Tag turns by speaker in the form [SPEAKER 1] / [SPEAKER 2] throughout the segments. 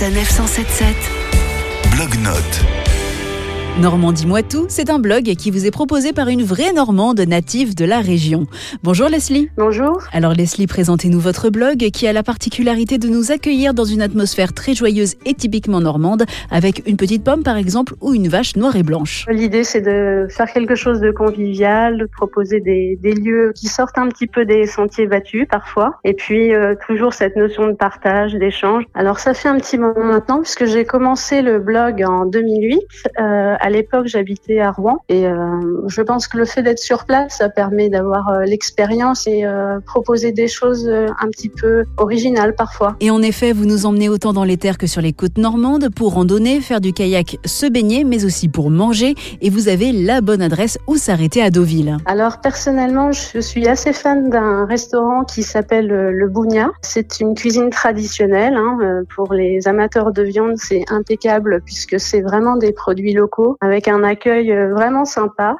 [SPEAKER 1] Sanef 177.
[SPEAKER 2] Blog-notes.
[SPEAKER 3] Normandie Moi Tout, c'est un blog qui vous est proposé par une vraie Normande native de la région. Bonjour Leslie.
[SPEAKER 4] Bonjour.
[SPEAKER 3] Alors Leslie, présentez-nous votre blog qui a la particularité de nous accueillir dans une atmosphère très joyeuse et typiquement normande, avec une petite pomme par exemple ou une vache noire et blanche.
[SPEAKER 4] L'idée c'est de faire quelque chose de convivial, de proposer des, des lieux qui sortent un petit peu des sentiers battus parfois, et puis euh, toujours cette notion de partage, d'échange. Alors ça fait un petit moment maintenant puisque j'ai commencé le blog en 2008. Euh, à l'époque, j'habitais à Rouen et euh, je pense que le fait d'être sur place, ça permet d'avoir euh, l'expérience et euh, proposer des choses un petit peu originales parfois.
[SPEAKER 3] Et en effet, vous nous emmenez autant dans les terres que sur les côtes normandes pour randonner, faire du kayak, se baigner, mais aussi pour manger. Et vous avez la bonne adresse où s'arrêter à Deauville.
[SPEAKER 4] Alors personnellement, je suis assez fan d'un restaurant qui s'appelle le Bougna. C'est une cuisine traditionnelle. hein, Pour les amateurs de viande, c'est impeccable puisque c'est vraiment des produits locaux avec un accueil euh, vraiment sympa.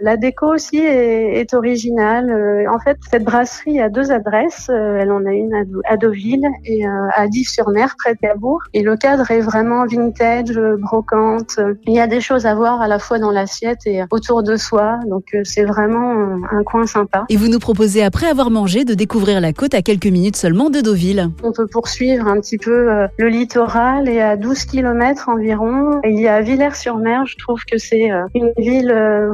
[SPEAKER 4] La déco aussi est, est originale. Euh, En fait, cette brasserie a deux adresses. Euh, Elle en a une à, Deauville et euh, à Dives-sur-Mer, près de Cabourg. Et le cadre est vraiment vintage, brocante. Il y a des choses à voir à la fois dans l'assiette et autour de soi. Donc, c'est vraiment un coin sympa.
[SPEAKER 3] Et vous nous proposez, après avoir mangé, de découvrir la côte à quelques minutes seulement de Deauville.
[SPEAKER 4] On peut poursuivre un petit peu le littoral et à 12 km environ, il y a Villers-sur-Mer. Je trouve que c'est une ville euh,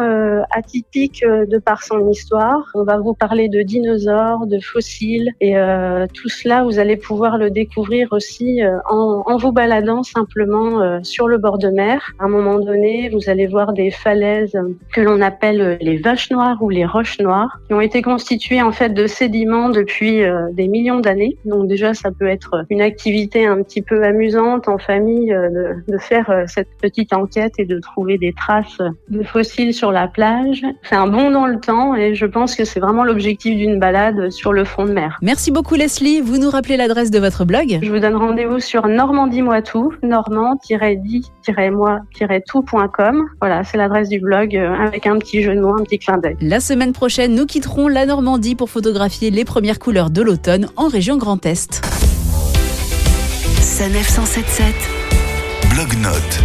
[SPEAKER 4] euh, atypique euh, de par son histoire. On va vous parler de dinosaures, de fossiles et euh, tout cela, vous allez pouvoir le découvrir aussi euh, en, en vous baladant simplement euh, sur le bord de mer. À un moment donné, vous allez voir des falaises que l'on appelle les vaches noires ou les roches noires, qui ont été constituées en fait de sédiments depuis des millions d'années. Donc déjà, ça peut être une activité un petit peu amusante en famille de, de faire cette petite enquête et de trouver des traces de fossiles sur la plage. C'est un bond dans le temps et je pense que c'est vraiment l'objectif d'une balade sur le front de mer.
[SPEAKER 3] Merci beaucoup Leslie. Vous nous rappelez l'adresse de votre blog?
[SPEAKER 4] Je vous donne rendez-vous sur Normandie Moi Tout, normand-dit-moi-tout.com. Voilà, c'est l'adresse du blog euh, avec un petit jeu de mots, un petit clin d'œil.
[SPEAKER 3] La semaine prochaine, nous quitterons la Normandie pour photographier les premières couleurs de l'automne en région Grand Est.
[SPEAKER 1] Sanef 177.
[SPEAKER 2] Blog-notes.